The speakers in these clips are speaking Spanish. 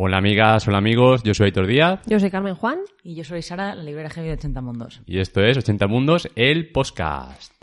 Hola amigas, hola amigos, yo soy Aitor Díaz Yo soy Carmen Juan. Y yo soy Sara, la librera heavy de 80 Mundos. y esto es 80 Mundos, el podcast.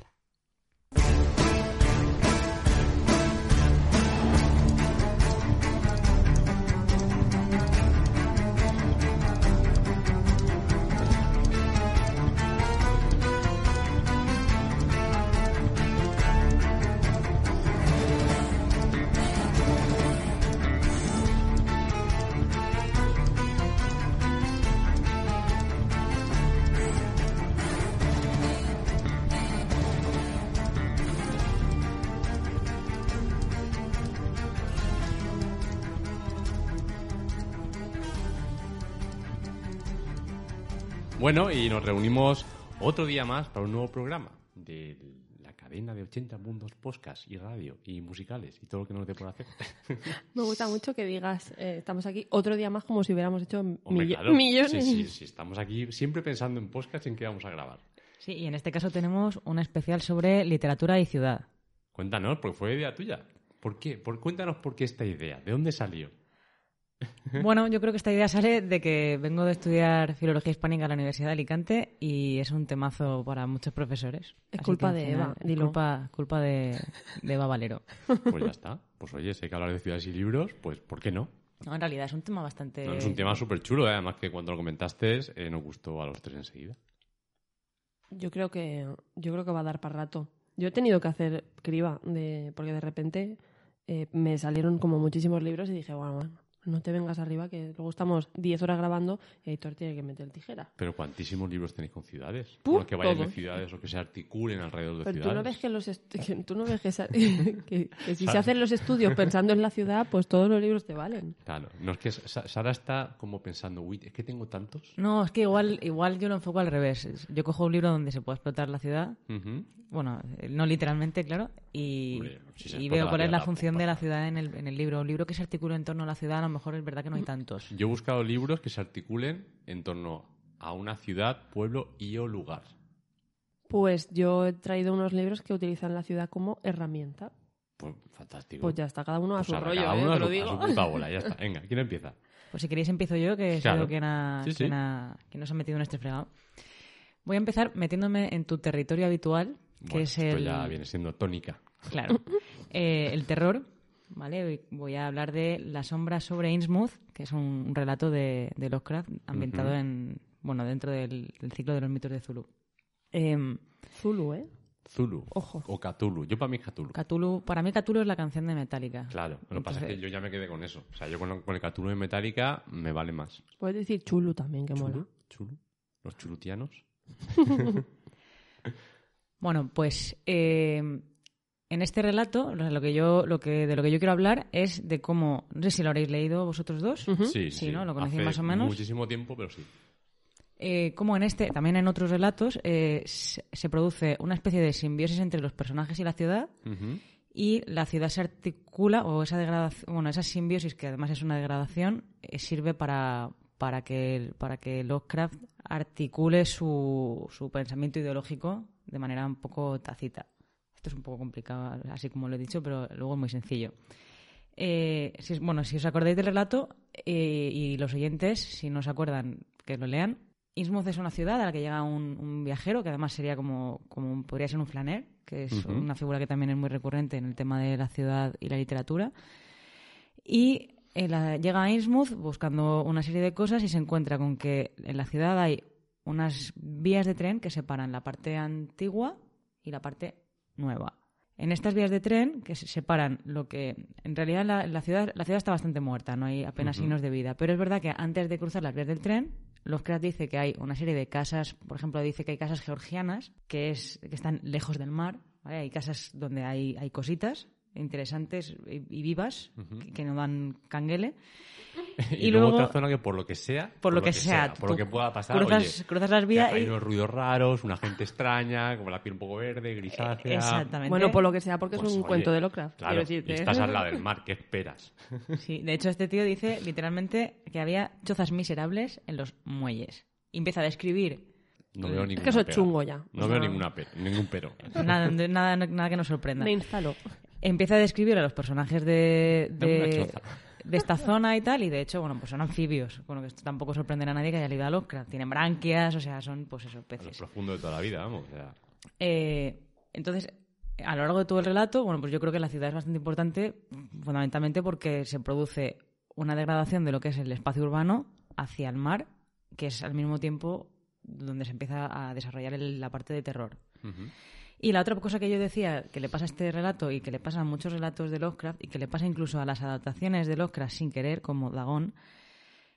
Bueno, y nos reunimos otro día más para un nuevo programa de la cadena de 80 Mundos podcast y radio y musicales y todo lo que nos dé por hacer. Me gusta mucho que digas, eh, estamos aquí otro día más como si hubiéramos hecho Hombre, millo- claro. millones. Sí, sí, sí, estamos aquí siempre pensando en podcast y en qué vamos a grabar. Sí, y en este caso tenemos un especial sobre literatura y ciudad. Cuéntanos, porque fue idea tuya. ¿Por qué? Por, cuéntanos por qué esta idea, ¿de dónde salió? Bueno, yo creo que esta idea sale de que vengo de estudiar filología hispánica en la Universidad de Alicante y es un temazo para muchos profesores. Es Así culpa que, de Eva, es dilo. Culpa, culpa de, de Eva Valero. Pues ya está. Pues oye, sé que hablar de ciudades y libros, pues ¿por qué no? No, en realidad es un tema bastante... No, es un tema súper chulo, ¿eh? además que cuando lo comentaste eh, nos gustó a los tres enseguida. Yo creo que yo creo que va a dar para rato. Yo he tenido que hacer criba de porque de repente eh, me salieron como muchísimos libros y dije, bueno, bueno, no te vengas arriba que luego estamos 10 horas grabando y Aitor tiene que meter tijera. Pero ¿cuántísimos libros tenéis con ciudades? Bueno, que vayan de ciudades o que se articulen alrededor de Pero tú ciudades. no ves que los que tú no ves que, que- que si se hacen los estudios pensando en la ciudad, pues todos los libros te valen. Claro, no es que Sa- Sara está como pensando, uy, es que tengo tantos. No, es que igual, igual yo lo enfoco al revés. Yo cojo un libro donde se pueda explotar la ciudad Ujú. Bueno, eh, no literalmente, claro. Y, Hombre, si y veo la cuál es la ciudad, función pues de la ciudad en el, en el libro. Un libro que se articula en torno a la ciudad, a lo mejor es verdad que no hay tantos. Yo he buscado libros que se articulen en torno a una ciudad, pueblo y o lugar. Pues yo he traído unos libros que utilizan la ciudad como herramienta. Pues fantástico. Pues ya está, cada uno a Pues su rollo, cada ¿eh? uno te a lo su- digo. a su puta bola, ya está. Venga, ¿quién empieza? Pues si queréis empiezo yo, que Claro. quien, ha, Sí, nos ha metido en este fregado. Voy a empezar metiéndome en tu territorio habitual, que Bueno, es esto el... ya viene siendo tónica. Claro. Eh, el terror, ¿vale? Hoy Voy a hablar de La sombra sobre Innsmouth, que es un, relato de, de Lovecraft ambientado en... Bueno, dentro del, del ciclo de los mitos de Zulu. Em, Zulu, ¿eh? Zulu. Ojo. O Cthulhu. Yo para mí Cthulhu. Cthulhu, para mí Cthulhu es la canción de Metallica. Claro, lo que pasa es que yo ya me quedé con eso. O sea, yo con, con el Cthulhu de Metallica me vale más. Puedes decir chulu también, que mola. ¿Chulu? ¿Chulu? ¿Los chulutianos? Bueno, pues eh, en este relato lo que yo, lo que, de lo que yo quiero hablar es de cómo, no sé si lo habréis leído vosotros dos, Ujú. Sí, Sí, ¿no? ¿Lo conocéis Hace más o menos? Muchísimo tiempo, pero sí. eh, cómo en este, también en otros relatos, eh, se, se produce una especie de simbiosis entre los personajes y la ciudad y la ciudad se articula o esa degradación, bueno, esa simbiosis que además es una degradación eh, sirve para para que para que Lovecraft articule su, su pensamiento ideológico de manera un poco tácita. Esto es un poco complicado, así como lo he dicho, pero luego es muy sencillo. Eh, si, bueno, si os acordáis del relato eh, y los oyentes, si no se acuerdan, que lo lean. Innsmouth es una ciudad a la que llega un, un viajero, que además sería como, como podría ser un flaner, que es una figura que también es muy recurrente en el tema de la ciudad y la literatura. Y eh, la- llega a Innsmouth buscando una serie de cosas y se encuentra con que en la ciudad hay unas vías de tren que separan la parte antigua y la parte nueva. En estas vías de tren que se separan lo que en realidad la, la ciudad la ciudad está bastante muerta, no hay apenas signos de vida, pero es verdad que antes de cruzar las vías del tren Lovecraft dice que hay una serie de casas, por ejemplo, dice que hay casas georgianas que es que están lejos del mar, ¿vale? Hay casas donde hay, hay cositas interesantes y, y vivas que, que no dan canguele. Y, Y luego, luego- otra zona que por lo que sea, Por lo que sea, por lo que pueda pasar, cruzas, oye, cruzas las que vías hay y... unos ruidos raros, una gente extraña, como la piel un poco verde, grisácea. Exactamente. Bueno, por lo que sea, porque Pues, es un oye, cuento de Lovecraft. Claro, y decirte. estás al lado del mar, ¿qué esperas? Sí, de hecho este tío dice literalmente que había chozas miserables en los muelles. Y empieza a describir No veo Es ninguna que eso es chungo ya. No O veo sea, ninguna pe- ningún pero. nada, de- nada, nada que nos sorprenda. Me instaló. Empieza a describir a los personajes de... De- choza. De esta zona y tal, y de hecho, bueno, pues son anfibios. Bueno, que esto tampoco sorprenderá a nadie que haya leído a Lovecraft. Tienen branquias, o sea, son, pues eso, A lo peces. profundo de toda la vida, vamos. o sea, Eh, entonces, a lo largo de todo el relato, bueno, pues yo creo que la ciudad es bastante importante, fundamentalmente porque se produce una degradación de lo que es el espacio urbano hacia el mar, que es al mismo tiempo donde se empieza a desarrollar el- la parte de terror. ujú. Y la otra cosa que yo decía que le pasa a este relato y que le pasa a muchos relatos de Lovecraft y que le pasa incluso a las adaptaciones de Lovecraft sin querer, como Dagón,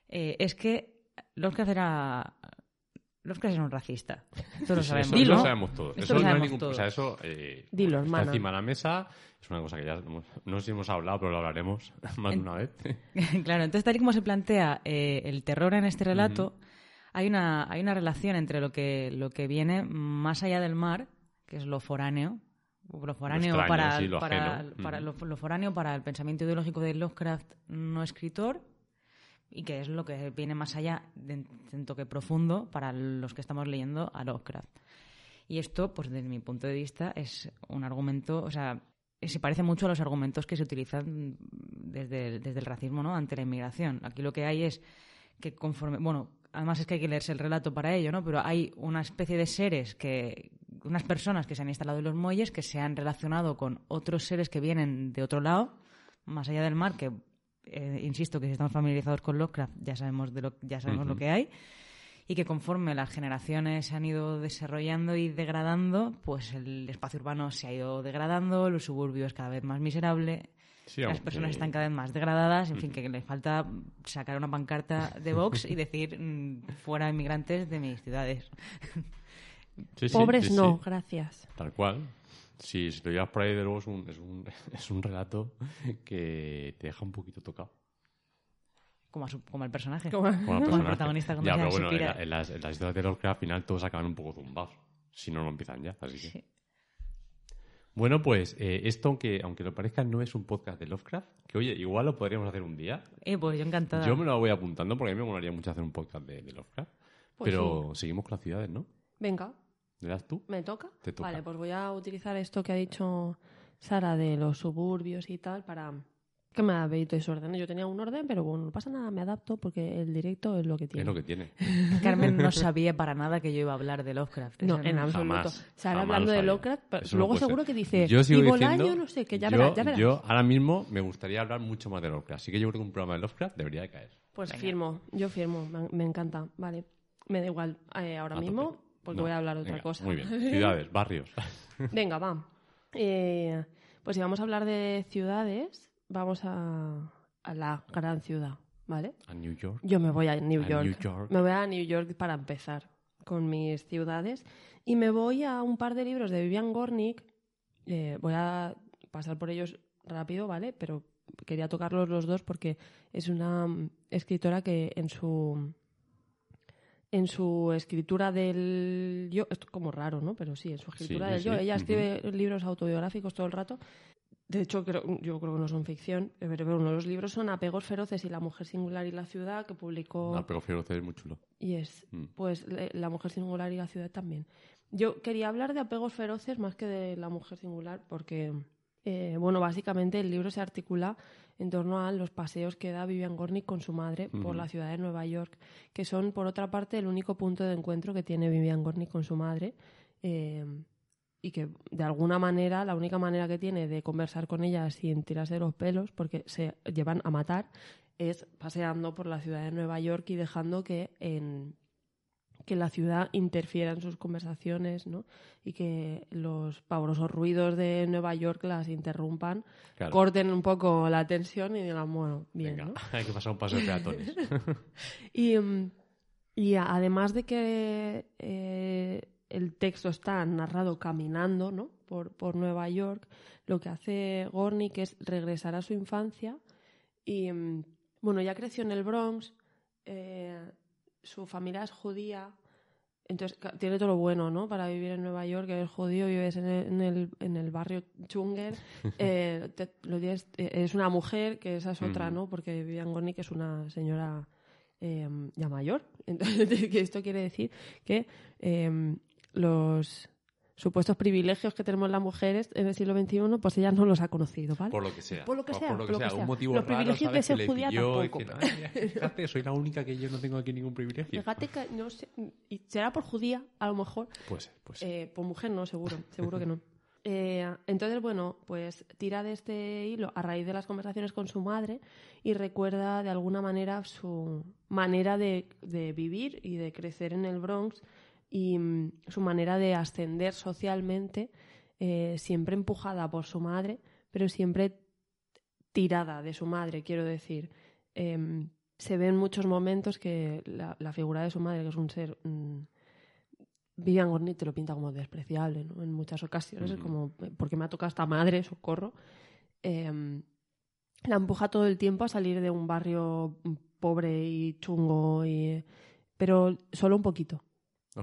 eh, es que Lovecraft era. Lovecraft era un racista. Esto lo Eso- sabemos. Eso, ¿no? eso lo sabemos todos. Esto Eso lo no hay sabemos ningún- todos. O sea, eso eh, Dilo, está encima de la mesa. Es una cosa que ya hemos- no sé si hemos hablado, pero lo hablaremos más de una vez. claro, entonces tal y como se plantea eh, el terror en este relato, hay, una, hay una relación entre lo que, lo que viene más allá del mar, que es lo foráneo, lo foráneo extraño, para, sí, lo para, lo, lo foráneo para el pensamiento ideológico de Lovecraft no escritor y que es lo que viene más allá de, un toque profundo para los que estamos leyendo a Lovecraft. Y esto, pues desde mi punto de vista, es un argumento, o sea, se parece mucho a los argumentos que se utilizan desde el, desde el racismo, ¿no? Ante la inmigración. Aquí lo que hay es que conforme, bueno, además es que hay que leerse el relato para ello, ¿no? Pero hay una especie de seres que, unas personas que se han instalado en los muelles, que se han relacionado con otros seres que vienen de otro lado, más allá del mar, que eh, insisto que si estamos familiarizados con Lovecraft ya sabemos de lo, ya sabemos Ujú. lo que hay y que conforme las generaciones se han ido desarrollando y degradando, pues el espacio urbano se ha ido degradando, los suburbios cada vez más miserable, Sí, las personas están cada vez más degradadas, en fin, que le falta sacar una pancarta de Vox y decir mm, fuera inmigrantes de mis ciudades. Sí, sí, Pobres sí, no, sí. gracias. Tal cual. Si, si lo llevas por ahí, de luego es un, es, un, es un relato que te deja un poquito tocado. Como, a su- como el personaje. Como- Como el Como protagonista cuando ya, pero bueno, en, pira. la- en las, en las historias de Lovecraft al final todos acaban un poco zumbados. Si no, no empiezan ya. Así que. Sí. Bueno, pues eh, esto, aunque, aunque lo parezca, no es un podcast de Lovecraft. Que oye, igual lo podríamos hacer un día. Eh, pues yo encantada. Yo me lo voy apuntando porque a mí me molaría mucho hacer un podcast de, de Lovecraft. Pues pero seguimos con las ciudades, ¿no? Venga, ¿Le das tú? ¿me toca? Te toca. Vale, pues voy a utilizar esto que ha dicho Sara de los suburbios y tal para que me habéis desorden. Yo tenía un orden, pero bueno, no pasa nada, me adapto porque el directo es lo que tiene. Es lo que tiene. Carmen no sabía para nada que yo iba a hablar de Lovecraft. No, en absoluto. Jamás, Sara jamás hablando de. Lovecraft, pero Eso luego seguro ser. que dice, Yo sigo y diciendo, Bolaño, no sé, que ya yo, verás, ya verás. Yo ahora mismo me gustaría hablar mucho más de Lovecraft. Así que yo creo que un programa de Lovecraft debería de caer. Pues firmo, yo firmo, me, me encanta. Vale, me da igual eh, ahora A mismo tope. Porque No, voy a hablar de otra venga, cosa. Muy bien. Ciudades, barrios. Venga, va. Eh, pues si vamos a hablar de ciudades, vamos a, a la gran ciudad, ¿vale? A New York. Yo me voy a New A York. New York. Me voy a New York para empezar con mis ciudades y me voy a un par de libros de Vivian Gornick. Eh, voy a pasar por ellos rápido, ¿vale? Pero quería tocarlos los dos porque es una mm, escritora que en su en su escritura del yo, esto es como raro, ¿no? Pero sí, en su escritura Sí, del yo, sí. ella escribe libros autobiográficos todo el rato. De hecho, creo, yo creo que no son ficción, pero pero uno de los libros son Apegos feroces y La mujer singular y la ciudad, que publicó pero Feroz es muy chulo. y es, Mm. pues, La mujer singular y la ciudad también. Yo quería hablar de apegos feroces más que de la mujer singular, porque, eh, bueno, básicamente el libro se articula en torno a los paseos que da Vivian Gornick con su madre por la ciudad de Nueva York, que son, por otra parte, el único punto de encuentro que tiene Vivian Gornick con su madre. eh, y que de alguna manera, la única manera que tiene de conversar con ella sin tirarse de los pelos, porque se llevan a matar, es paseando por la ciudad de Nueva York y dejando que en que la ciudad interfiera en sus conversaciones, ¿no? Y que los pavorosos ruidos de Nueva York las interrumpan, Claro. corten un poco la tensión y digan, bueno, bien, Venga, ¿no? hay que pasar un paso de peatones. Y, mm, y además de que eh, el texto está narrado caminando ¿no? por, por Nueva York, lo que hace Gornick es regresar a su infancia y, mm, bueno, ya creció en el Bronx, eh, su familia es judía, entonces tiene todo lo bueno, ¿no? Para vivir en Nueva York, eres judío, vives en el, en el, en el barrio Chunger, eh, te- lo tienes- eh, eres una mujer, que esa es otra. ¿no? Porque Vivian Gornick es una señora eh, ya mayor. Entonces, que esto quiere decir que eh, los supuestos privilegios que tenemos las mujeres en el siglo XXI, pues ella no los ha conocido, ¿vale? Por lo que sea. Por lo que sea, por lo que sea. sea. Un motivo Los raro, privilegios de ser judía tampoco. diciendo, "Ay, fíjate, soy la única que yo no tengo aquí ningún privilegio. Fíjate que no sé, y será por judía, a lo mejor, Pues, pues Eh, por mujer no, seguro, seguro que no. Eh, entonces, bueno, pues tira de este hilo a raíz de las conversaciones con su madre y recuerda de alguna manera su manera de, de vivir y de crecer en el Bronx y mm, su manera de ascender socialmente, eh, siempre empujada por su madre, pero siempre tirada de su madre, quiero decir. Em, se ve en muchos momentos que la, la figura de su madre, que es un ser... mm, Vivian Gornick te lo pinta como despreciable, ¿no? En muchas ocasiones, es Ujú. como, porque me ha tocado esta madre, socorro. Em, la empuja todo el tiempo a salir de un barrio pobre y chungo, y, pero solo un poquito.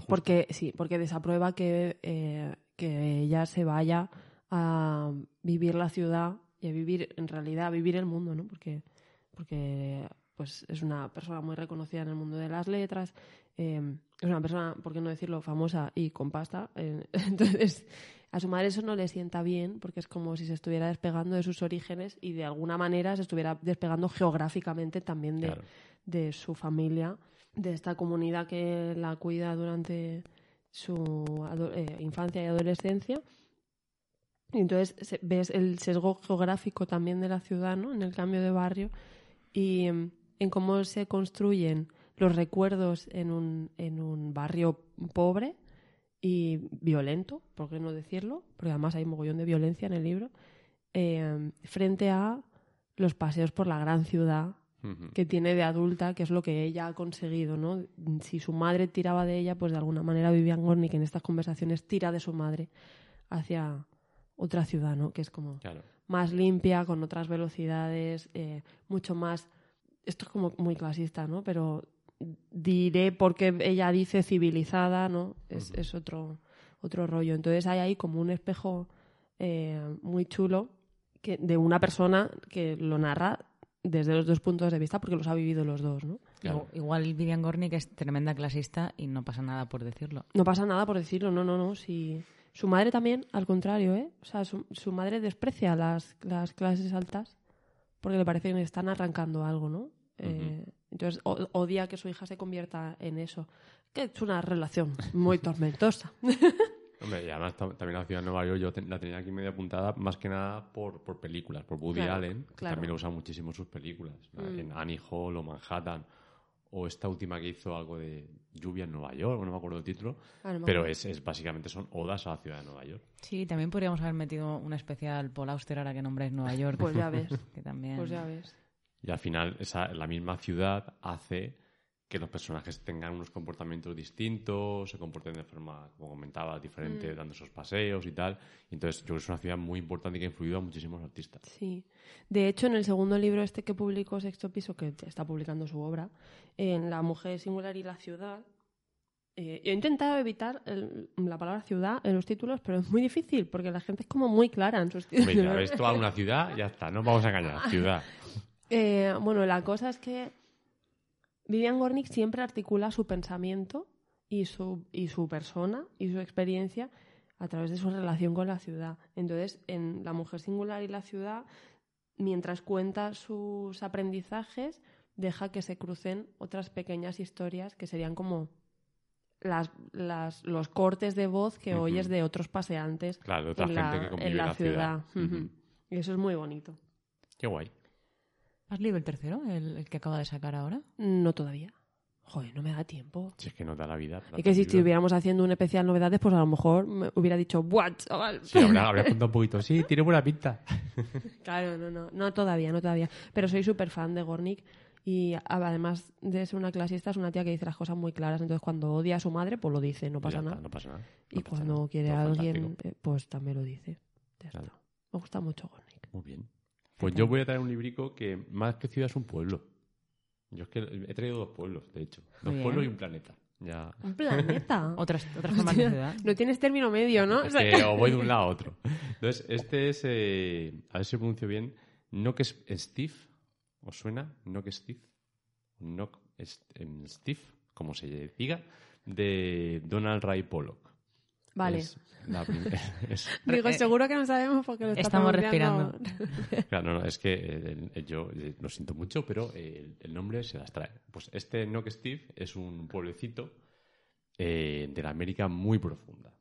Porque, sí, porque desaprueba que, eh, que ella se vaya a vivir la ciudad y a vivir, en realidad, a vivir el mundo, ¿no? Porque, porque pues, es una persona muy reconocida en el mundo de las letras, eh, es una persona, por qué no decirlo, famosa y con pasta. eh, entonces, a su madre eso no le sienta bien, porque es como si se estuviera despegando de sus orígenes y de alguna manera se estuviera despegando geográficamente también de, Claro. de su familia, de esta comunidad que la cuida durante su eh, infancia y adolescencia. Y entonces ves el sesgo geográfico también de la ciudad, ¿no? En el cambio de barrio y mm, en cómo se construyen los recuerdos en un, en un barrio pobre y violento, por qué no decirlo, porque además hay mogollón de violencia en el libro, eh, frente a los paseos por la gran ciudad Que tiene de adulta, que es lo que ella ha conseguido, ¿no? Si su madre tiraba de ella, pues de alguna manera Vivian Gornick en estas conversaciones tira de su madre hacia otra ciudad, ¿no? Que es como Claro. más limpia, con otras velocidades, eh, mucho más... Esto es como muy clasista, ¿no? Pero diré porque ella dice civilizada, ¿no? Es, otro, otro rollo. Entonces hay ahí como un espejo eh, muy chulo que, de una persona que lo narra desde los dos puntos de vista porque los ha vivido los dos, ¿no? Claro. Igual Vivian Gornick es tremenda clasista y no pasa nada por decirlo. No pasa nada por decirlo, no, no, no. Si... Su madre también, al contrario, ¿eh? O sea, su, su madre desprecia las, las clases altas porque le parece que le están arrancando algo, ¿no? Eh, entonces o- odia que su hija se convierta en eso. Que es una relación muy tormentosa. Hombre, y además tam- también la ciudad de Nueva York yo ten- la tenía aquí medio apuntada más que nada por, por películas, por Woody Claro, Allen, que claro. también lo usa muchísimo en sus películas, ¿no? Mm. en Annie Hall o Manhattan, o esta última que hizo algo de lluvia en Nueva York, no me acuerdo el título, Ah, no pero es, es básicamente son odas a la ciudad de Nueva York. Sí, también podríamos haber metido un especial Paul Auster ahora que nombráis Nueva York. Pues ya ves, que también... pues ya ves. Y al final esa, la misma ciudad hace que los personajes tengan unos comportamientos distintos, se comporten de forma, como comentaba, diferente, Mm. dando esos paseos y tal. Entonces yo creo que es una ciudad muy importante y que ha influido a muchísimos artistas. Sí. De hecho, en el segundo libro este que publicó Sexto Piso, que está publicando su obra, en La mujer singular y la ciudad, eh, he intentado evitar el- la palabra ciudad en los títulos, pero es muy difícil porque la gente es como muy clara en sus títulos. Venga, ves toda una ciudad, ya está, no vamos a engañar, ciudad. Eh, bueno, la cosa es que Vivian Gornick siempre articula su pensamiento y su, y su persona y su experiencia a través de su relación con la ciudad. Entonces, en La mujer singular y la ciudad, mientras cuenta sus aprendizajes, deja que se crucen otras pequeñas historias que serían como las, las- los cortes de voz que oyes de otros paseantes Claro, de otra en gente la, que en la ciudad. Y eso es muy bonito. Qué guay. ¿Has leído el tercero, el, el que acaba de sacar ahora? No todavía. Joder, no me da tiempo. Si es que nos da la vida. Es que si estuviéramos haciendo un especial novedades, pues a lo mejor me hubiera dicho, ¡buah, chaval! Sí, habrá, habrá contado un poquito. Sí, tiene buena pinta. Claro, no, no, no todavía, no todavía. Pero soy súper fan de Gornick y además de ser una clasista, es una tía que dice las cosas muy claras. Entonces, cuando odia a su madre, pues lo dice, no pasa Ya nada. no pasa nada. y no pasa cuando nada. quiere Todo a alguien, fantástico. eh, pues también lo dice. Ya está. Claro. Me gusta mucho Gornick. Muy bien. Pues yo voy a traer un librico que más que ciudad es un pueblo. Yo es que he traído dos pueblos, de hecho. Dos pueblos y un planeta. Ya. Un planeta. Otras, otras formas de ciudad. no tienes término medio, ¿no? Es O sea, que o voy de un lado a otro. Entonces, este es, eh, a ver si pronuncio bien, Knock Steve, ¿os suena? Knock Steve, Knock em, Steve, como se diga, de Donald Ray Pollock. Vale. es la prim- es- Digo, seguro que no sabemos porque lo Estamos pronunciando. Claro, no, no, es que eh, eh, yo eh, lo siento mucho, pero eh, el, el nombre se las trae. Pues este Knock Steve es un pueblecito eh, de la América muy profunda.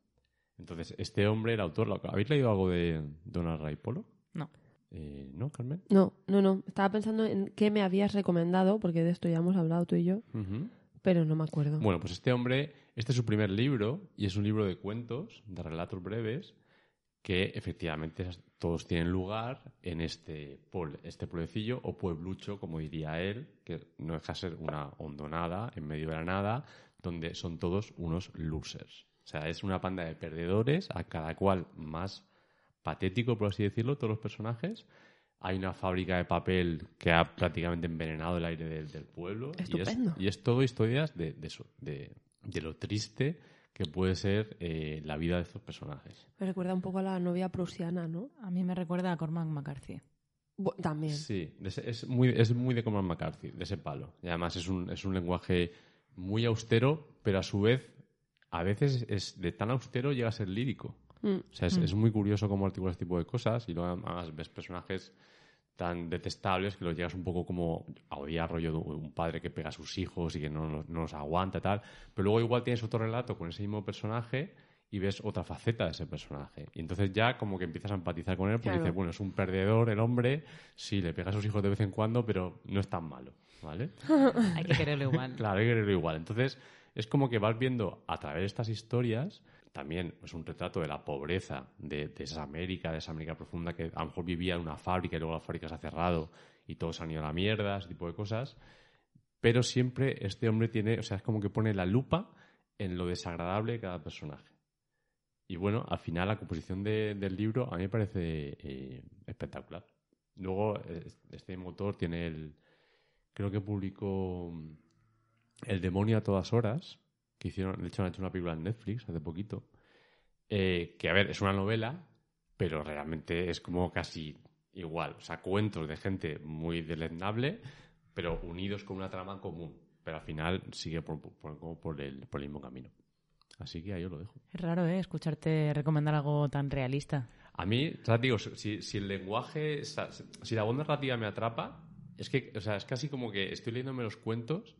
Entonces, este hombre, el autor, ¿lo- ¿habéis leído algo de Donald Ray Polo? No. Eh, ¿No, Carmen? No, no, no. Estaba pensando en qué me habías recomendado, porque de esto ya hemos hablado tú y yo, pero no me acuerdo. Bueno, pues este hombre, este es su primer libro y es un libro de cuentos, de relatos breves, que efectivamente todos tienen lugar en este, puebl- este pueblecillo o pueblucho, como diría él, que no deja de ser una hondonada en medio de la nada, donde son todos unos losers. O sea, es una panda de perdedores, a cada cual más patético, por así decirlo, todos los personajes. Hay una fábrica de papel que ha prácticamente envenenado el aire del, del pueblo. Y es, Estupendo. y es todo historias de, de de, de lo triste que puede ser eh, la vida de estos personajes. Me recuerda un poco a la novia prusiana, ¿no? A mí me recuerda a Cormac McCarthy. Bu- También. Sí, es muy, es muy de Cormac McCarthy, de ese palo. Y además es un, es un lenguaje muy austero, pero a su vez, a veces es de tan austero llega a ser lírico. Mm. O sea, es, es muy curioso cómo articula este tipo de cosas y luego además ves personajes tan detestables que los llegas un poco como a odiar rollo de un padre que pega a sus hijos y que no, no los aguanta tal. Pero luego igual tienes otro relato con ese mismo personaje y ves otra faceta de ese personaje. Y entonces ya como que empiezas a empatizar con él porque Claro. dices, bueno, es un perdedor el hombre, sí, le pega a sus hijos de vez en cuando, pero no es tan malo, ¿vale? Hay que quererlo igual. Claro, hay que quererlo igual. Entonces, es como que vas viendo a través de estas historias, también es un retrato de la pobreza de, esa América, de esa América profunda que a lo mejor vivía en una fábrica y luego la fábrica se ha cerrado y todos han ido a la mierda, ese tipo de cosas. Pero siempre este hombre tiene, o sea, es como que pone la lupa en lo desagradable de cada personaje. Y bueno, al final la composición de- del libro a mí me parece eh, espectacular. Luego, eh, este motor tiene el. Creo que publicó mm, El demonio a todas horas, que hicieron, de hecho han hecho una película en Netflix hace poquito. Eh, que a ver, es una novela, pero realmente es como casi igual. O sea, cuentos de gente muy deleznable, pero unidos con una trama común. Pero al final sigue por, por- como por el, por el mismo camino. Así que ahí os lo dejo. Es raro, ¿eh? Escucharte recomendar algo tan realista. A mí, o sea, digo, si, si el lenguaje, si la voz narrativa me atrapa, es que, o sea, es casi como que estoy leyéndome los cuentos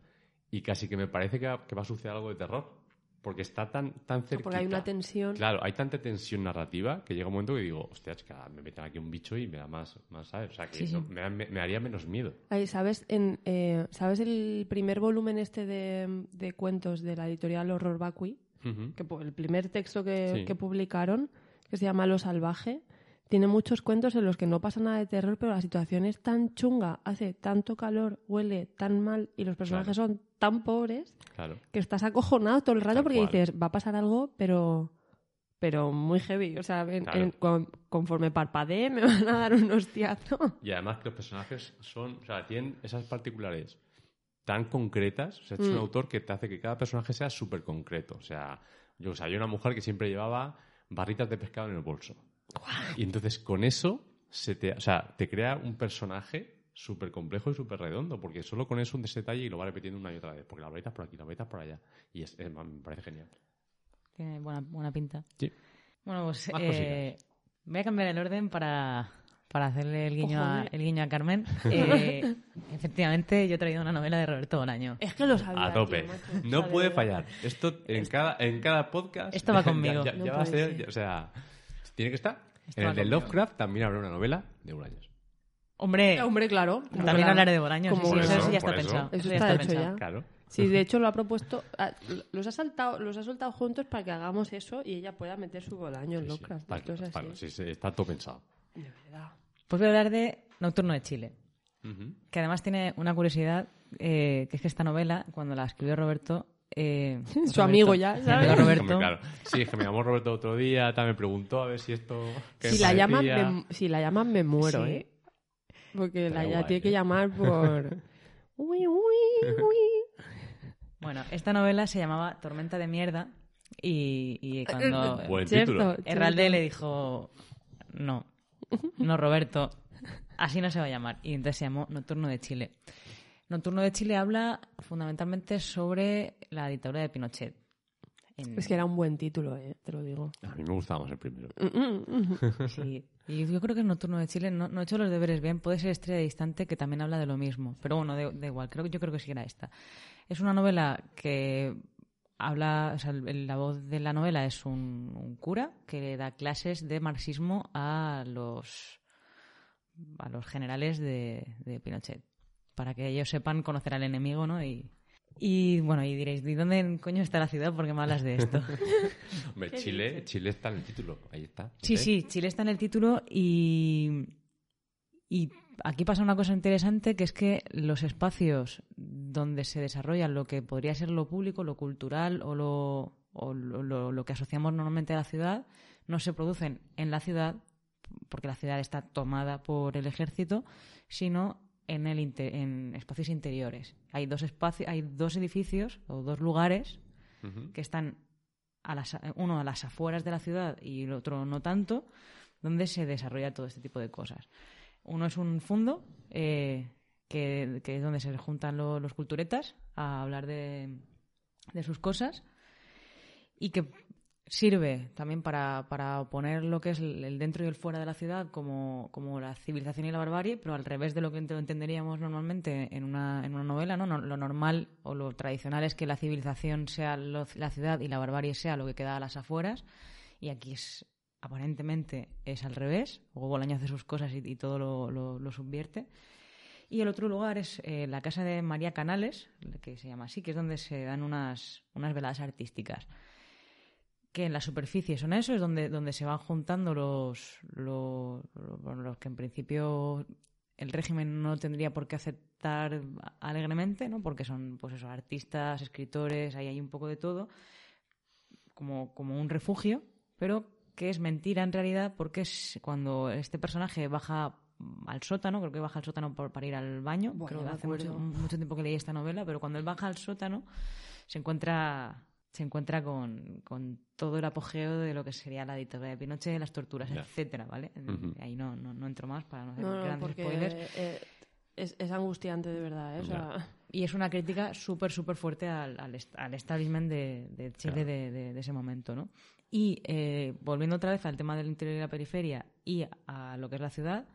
y casi que me parece que va, que va a suceder algo de terror. Porque está tan, tan cerquita. Porque hay una tensión. Claro, hay tanta tensión narrativa que llega un momento que digo, hostia, es que me meten aquí un bicho y me da más, más ¿sabes? O sea, que Sí, sí. no- me, me- me daría menos miedo. Ay, ¿sabes, en, eh, ¿Sabes el primer volumen este de, de cuentos de la editorial Horror Vacui? Que, el primer texto que, Sí. que publicaron, que se llama Lo Salvaje, tiene muchos cuentos en los que no pasa nada de terror, pero la situación es tan chunga, hace tanto calor, huele tan mal y los personajes son tan pobres Claro. que estás acojonado todo el rato Tal porque cual. dices, va a pasar algo, pero pero muy heavy. O sea, en- Claro. en- con- conforme parpadee me van a dar un hostiazo. Y además que los personajes son, o sea, tienen esas particulares tan concretas. O sea, Mm. es un autor que te hace que cada personaje sea súper concreto. O sea, yo, o sea, hay una mujer que siempre llevaba barritas de pescado en el bolso. Y entonces con eso se te, o sea, te crea un personaje súper complejo y súper redondo, porque solo con eso un detalle y lo va repitiendo una y otra vez, porque la varita es por aquí, la varita es por allá. Y es, es- me parece genial. Tiene buena, buena pinta. Sí. Bueno, pues eh, voy a cambiar el orden para, para hacerle el guiño, a, eh. el guiño a Carmen. Eh, efectivamente, yo he traído una novela de Roberto Bolaño. Es que lo sabía. A tope. tío. No puede fallar. Esto en cada, en cada podcast. Esto va ya- conmigo. Ya, No ya va a ser, ser. ya- o sea, tiene que estar. Esto en el de. Lovecraft también habrá una novela de un año. Hombre, Hombre, claro. también Claro. hablaré de Bolaño. Sí, Como sí, por eso, eso, ya está eso. pensado. Eso ya está hecho pensado. ya. Claro. Sí, de hecho lo ha propuesto, ah, los ha saltado, los ha soltado juntos para que hagamos eso y ella pueda meter su bolaño en Sí. Está- así. está- sí, está todo pensado. De verdad. Pues voy a hablar de Nocturno de Chile. Que además tiene una curiosidad, eh, que es que esta novela, cuando la escribió Roberto... eh, Su Roberto- amigo ya, ¿sabes? amigo Roberto, claro. Sí, es que me llamó Roberto otro día, tal, me preguntó a ver si esto. Si me la, llaman, me, si la llaman me muero, Sí. ¿eh? Porque la ya guay, tiene que ¿eh? llamar por... Uy, uy, uy. Bueno, esta novela se llamaba Tormenta de Mierda y, y cuando Buen Cierto, título. Herralde cierto. le dijo, no, no Roberto, así no se va a llamar. Y entonces se llamó Nocturno de Chile. Nocturno de Chile habla fundamentalmente sobre la dictadura de Pinochet. en- Es que era un buen título, eh, te lo digo. A mí me gustaba más el primero. Sí, y yo creo que el Nocturno de Chile no, no he hecho los deberes bien. Puede ser Estrella Distante, que también habla de lo mismo. Pero bueno, da igual. Creo, yo creo que sí era esta. Es una novela que habla... O sea, la voz de la novela es un, cura que da clases de marxismo a los, a los generales de, de Pinochet. Para que ellos sepan conocer al enemigo, ¿no? Y, y bueno, y diréis, ¿y dónde coño está la ciudad? Porque me hablas de esto? Hombre, ¿Qué Chile? Chile está en el título. Ahí está. Sí, ¿Eh? sí, Chile está en el título y, y aquí pasa una cosa interesante que es que los espacios donde se desarrolla lo que podría ser lo público, lo cultural o lo, o lo, lo- lo que asociamos normalmente a la ciudad no se producen en la ciudad porque la ciudad está tomada por el ejército, sino en, el inte- en espacios interiores. Hay dos espacios, hay dos edificios o dos lugares que están a las, uno a las afueras de la ciudad y el otro no tanto, donde se desarrolla todo este tipo de cosas. Uno es un fondo eh, que, que es donde se juntan lo- los culturetas a hablar de, de sus cosas y que sirve también para, para poner lo que es el dentro y el fuera de la ciudad como, como la civilización y la barbarie, pero al revés de lo que ent- entenderíamos normalmente en una, en una novela. ¿no? Lo normal o lo tradicional es que la civilización sea la ciudad y la barbarie sea lo que queda a las afueras. Y aquí es aparentemente es al revés. Luego Bolaño hace sus cosas y, todo lo, lo- lo subvierte. Y el otro lugar es eh, la casa de María Canales, que se llama así, que es donde se dan unas, unas veladas artísticas que en la superficie son eso, es donde, donde se van juntando los, los, los- los que en principio el régimen no tendría por qué aceptar alegremente, ¿no? Porque son, pues eso, artistas, escritores, ahí hay un poco de todo, como, como un refugio, pero que es mentira en realidad porque es cuando este personaje baja al sótano, creo que baja al sótano por- para ir al baño, creo que me hace mucho, mucho tiempo que leí esta novela, pero cuando él baja al sótano se encuentra se encuentra con, con todo el apogeo de lo que sería la dictadura de Pinochet, las torturas, Ya. etcétera, ¿vale? Ahí no, no, no entro más para no hacer No, grandes porque spoilers. eh, es, es angustiante de verdad, ¿eh? O Ya. sea, Y es una crítica súper, súper fuerte al, al, est- al establishment de, de Chile Claro. de, de- de ese momento, ¿no? Y eh, volviendo otra vez al tema del interior y la periferia y a lo que es la ciudad,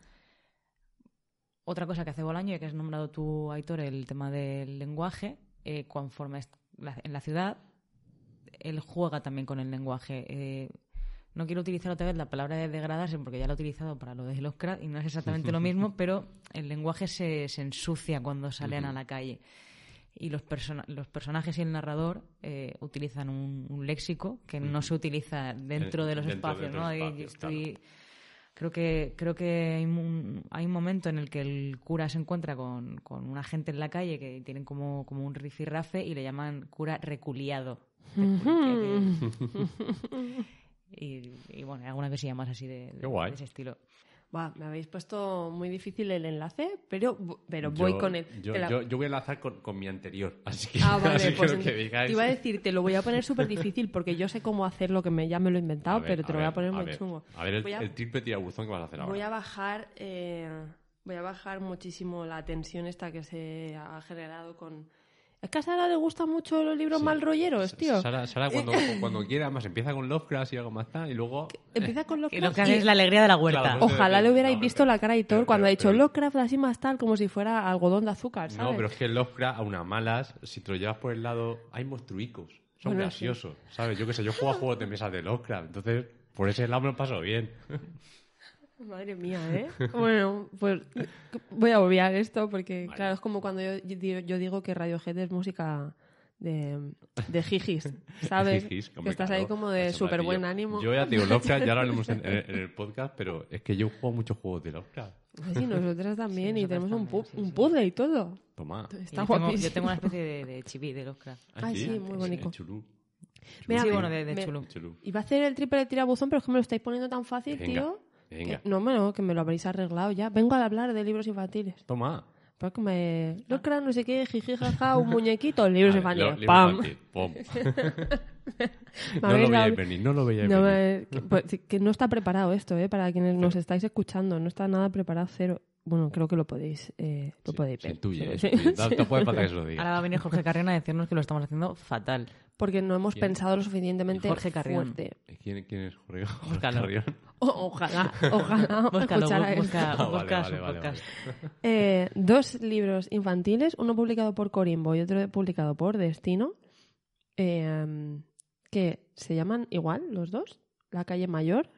otra cosa que hace Bolaño, y que has nombrado tú, Aitor, el tema del lenguaje, eh, conforme en la ciudad, él juega también con el lenguaje. Eh, no quiero utilizar otra vez la palabra de degradarse porque ya la he utilizado para lo de Lovecraft y no es exactamente lo mismo, pero el lenguaje se, se ensucia cuando salen a la calle. Y los, persona- los personajes y el narrador eh, utilizan un, un léxico que no se utiliza dentro de los Dentro espacios. los ¿no? Y espacios, estoy- Creo que, creo que hay un, hay un momento en el que el cura se encuentra con, con una gente en la calle que tienen como, como un rifirrafe y le llaman cura reculiado. y, y bueno, hay alguna que se llama así de, de- Qué guay. de ese estilo. va, me habéis puesto muy difícil el enlace, pero, pero voy Yo- con él. Yo, la- yo- yo voy a enlazar con, con mi anterior. Así que, Ah, vale, así que pues lo que en- digáis. te iba a decir, te lo voy a poner súper difícil porque yo sé cómo hacer lo que me, ya me lo he inventado, A ver, pero te lo voy a ver, poner muy ver. chungo. A ver el, Voy a- el triple tirabuzón que vas a hacer ahora. Voy a bajar, eh, voy a bajar muchísimo la tensión esta que se ha generado con. Es que a Sara le gustan mucho los libros Sí. mal rolleros, tío. Sara, Sara cuando, cuando quiera, más empieza con Lovecraft y algo más tal, y luego... Empieza con los Y lo que hace es la alegría de la huerta. Claro, Ojalá le hubierais No, visto la cara a Hitor pero- cuando ha dicho pero- Lovecraft así más tal, como si fuera algodón de azúcar, ¿sabes? No, pero es que Lovecraft, a unas malas, si te lo llevas por el lado, hay monstruicos. Son Bueno, graciosos, ¿sabes? Yo qué sé, yo juego a juegos de mesa de Lovecraft, entonces por ese lado me lo paso bien. Madre mía, ¿eh? bueno, pues voy a obviar esto porque, Vale. claro, es como cuando yo, yo- yo digo que Radiohead es música de, de jijis, ¿sabes? Jijis, que estás ahí como de súper buen ánimo. Yo ya digo, Lovecraft, ya lo haremos en, en- en el podcast, pero es que yo juego muchos juegos de Lovecraft. Sí, nosotras también, Sí, y tenemos un, pu- sí, un puzzle y todo. Toma. Está yo, tengo, guapísimo. yo tengo una especie de, de chibi de Lovecraft. Ay, sí, muy bonito. Chulú. Mira, sí, bueno, de, de me- chulo. Chulú. Iba a hacer el triple de tirabuzón, pero es que me lo estáis poniendo tan fácil, Venga, tío. Venga. que- no, bueno, que me lo habréis arreglado ya. Vengo a hablar de libros infantiles. Toma. Porque me... Lovecraft, no sé qué, jiji, jaja, un muñequito, libros infantiles. lo- libro ¡Pam! infantil, No lo veíais venir, no lo veíais No, venir. que, pues, que no está preparado esto, ¿eh? Para quienes nos estáis escuchando. No está nada preparado, cero. Bueno, creo que lo podéis, eh, lo Sí, podéis se ver. intuye, Sí, sí. No puede falta que se lo diga. Ahora va a venir Jorge Carrión a decirnos que lo estamos haciendo fatal. Porque no hemos ¿Quién? pensado lo suficientemente Jorge Carrión. fuerte. ¿Quién, quién es Jorge? Jorge. Carrión? O- ojalá, ojalá Búscalo, escuchara esto. busca, Ah, vale, busca vale, vale. Eh, dos libros infantiles, uno publicado por Corimbo y otro publicado por Destino, eh, que se llaman igual los dos, La calle mayor,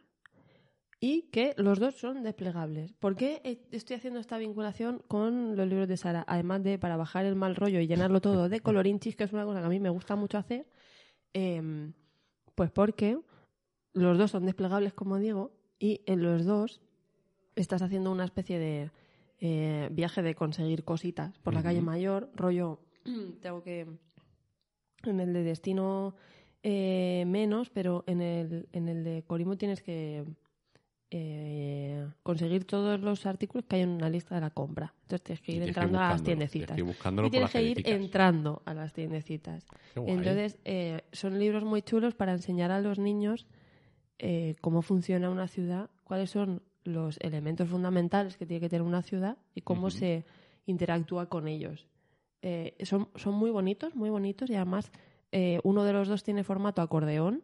y que los dos son desplegables. ¿Por qué estoy haciendo esta vinculación con los libros de Sara? Además de para bajar el mal rollo y llenarlo todo de colorinchis, que es una cosa que a mí me gusta mucho hacer, eh, pues porque los dos son desplegables, como digo, y en los dos estás haciendo una especie de eh, viaje de conseguir cositas por la calle mayor, rollo, tengo que... En el de destino eh, menos, pero en el, en el de Corimo tienes que eh, conseguir todos los artículos que hay en una lista de la compra. Entonces tienes que ir entrando a las tiendecitas. tienes que Y tienes que ir entrando a las tiendecitas. Entonces, eh, son libros muy chulos para enseñar a los niños eh, cómo funciona una ciudad, cuáles son los elementos fundamentales que tiene que tener una ciudad y cómo se interactúa con ellos. Eh, son, son muy bonitos, muy bonitos y además eh, uno de los dos tiene formato acordeón,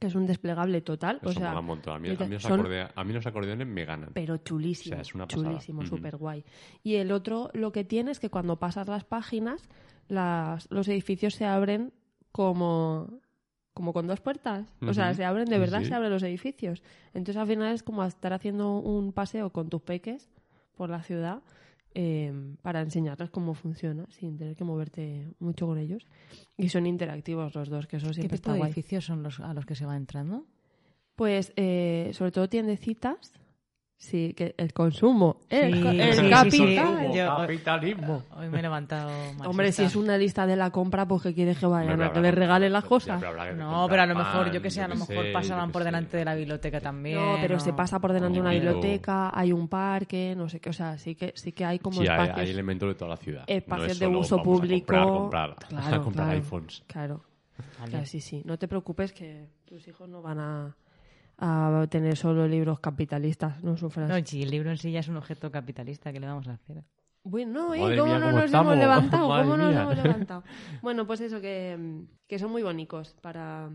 que es un desplegable total. Eso o sea, un montón. A mí, mira, a mí los son- acordea- a mí los acordeones me ganan. pero chulísimo. O sea, es una chulísimo, súper guay. Y el otro, lo que tiene es que cuando pasas las páginas, las, los edificios se abren como, como con dos puertas. O sea, se abren, de verdad sí. se abren los edificios. Entonces al final es como estar haciendo un paseo con tus peques por la ciudad eh, para enseñarles cómo funciona sin tener que moverte mucho con ellos. Y son interactivos los dos, que eso ¿Qué siempre tipo está de guay. edificios son los a los que se va entrando? Pues eh, sobre todo tiendecitas. Sí, que el consumo, el, Sí, el sí, sí, capital. sí. Yo- capitalismo. Hoy me he levantado machista. Hombre, si es una lista de la compra, pues que quieres que vayan a que le regalen las cosas. No, pero a lo mejor, pan, yo que sé, a lo mejor sé, pasaban por delante sé. de la biblioteca también. No, pero se pasa por delante de una biblioteca, hay un parque, no sé qué, o sea, sí que sí que hay como Sí, hay, espacios, hay elementos de toda la ciudad. espacios no es de solo uso vamos a público. comprar, comprar, Claro, a comprar claro. iPhones. Claro, Vale. claro, sí, sí. No te preocupes que tus hijos no van a, a tener solo libros capitalistas, no sufras. No, si el libro en sí ya es un objeto capitalista, ¿qué le vamos a hacer? Bueno, ¿eh? Madre ¿Cómo mía, no ¿cómo nos estamos? hemos levantado? Madre ¿Cómo nos hemos levantado? Bueno, pues eso, que, que son muy bonitos para...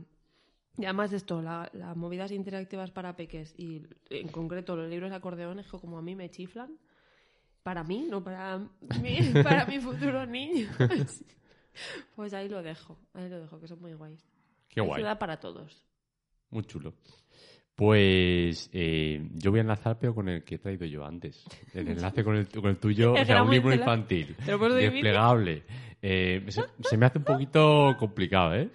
Y además de esto, la- las movidas interactivas para peques y en concreto los libros de acordeones que como a mí me chiflan, para mí, no para mi, para mi futuro niño. Pues ahí lo dejo, ahí lo dejo, que son muy guays. Qué Hay guay. Ciudad para todos. Muy chulo. Pues eh, yo voy a enlazar, pero con el que he traído yo antes. El enlace con el, con el tuyo, o sea, era un muy libro infantil, Te lo puedo dividir. desplegable. Eh, se, se me hace un poquito complicado, ¿eh?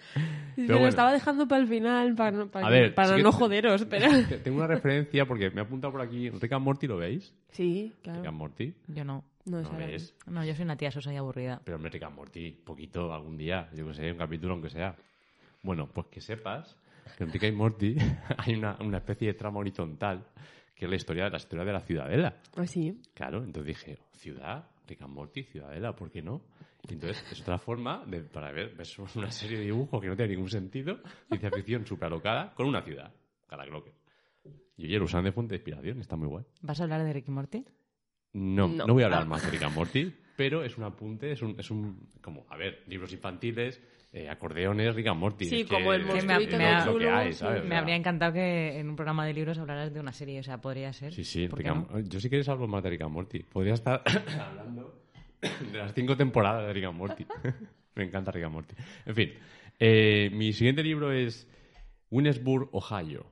Pero lo bueno. estaba dejando para el final, para, no- para, ver, para sí no joderos, pero... Te- Tengo una referencia porque me ha apuntado por aquí. Rick and Morty, ¿lo veis? Sí, Rick claro. and Morty. Yo no. No, ¿No ves? No, yo soy una tía sosa y aburrida. Pero hombre, Rick and Morty, poquito, algún día, yo que sé, un capítulo aunque sea. Bueno, pues que sepas en Rick and Morty hay una, una especie de trama horizontal que es la historia, la historia de la ciudadela. Ah, sí. Claro, entonces dije, ciudad, Rick and Morty, ciudadela, ¿por qué no? Y entonces es otra forma de, para ver, ves una serie de dibujos que no tiene ningún sentido, ciencia ficción súper alocada, con una ciudad, cada. Y oye, lo usan de fuente de inspiración, está muy guay. ¿Vas a hablar de Ricky Morty? No, No. no, voy a hablar Ah. más de Rick and Morty, pero es un apunte, es un, es un como, a ver, libros infantiles, eh, acordeones, Rick and Morty. Sí, es que- como el monstruito que todo es lo que chulo, hay, sí. ¿sabes? O Me sea, habría encantado que en un programa de libros hablaras de una serie, o sea, podría ser. Sí, sí, ¿Por Rick no? yo si quieres hablo más de Rick and Morty. Podría estar hablando de las cinco temporadas de Rick and Morty. Me encanta Rick and Morty. En fin, eh, mi siguiente libro es Winnesburg, Ohio.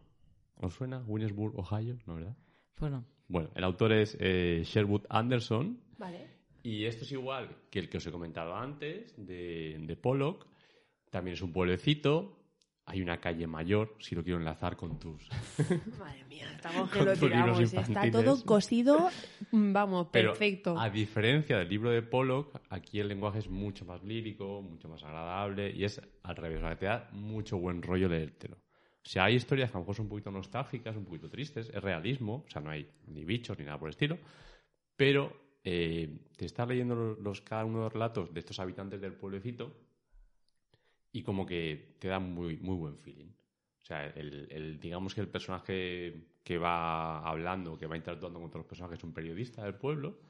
¿Os suena? Winnesburg, Ohio, ¿no, verdad? Bueno, Bueno, el autor es eh, Sherwood Anderson Vale. y esto es igual que el que os he comentado antes, de, de Pollock. También es un pueblecito. Hay una calle mayor, si lo quiero enlazar con tus... Madre mía, estamos que lo tiramos. Está infantiles. todo cosido, vamos, Pero, perfecto. a diferencia del libro de Pollock, aquí el lenguaje es mucho más lírico, mucho más agradable y es al revés, o sea, te da mucho buen rollo leértelo. O sea, hay historias que a lo mejor son un poquito nostálgicas, un poquito tristes, es realismo, o sea, no hay ni bichos ni nada por el estilo, pero eh, te estás leyendo los, los- cada uno de los relatos de estos habitantes del pueblecito y como que te da muy, muy buen feeling. O sea, el, el- digamos que el personaje que va hablando, que va interactuando con los personajes, es un periodista del pueblo,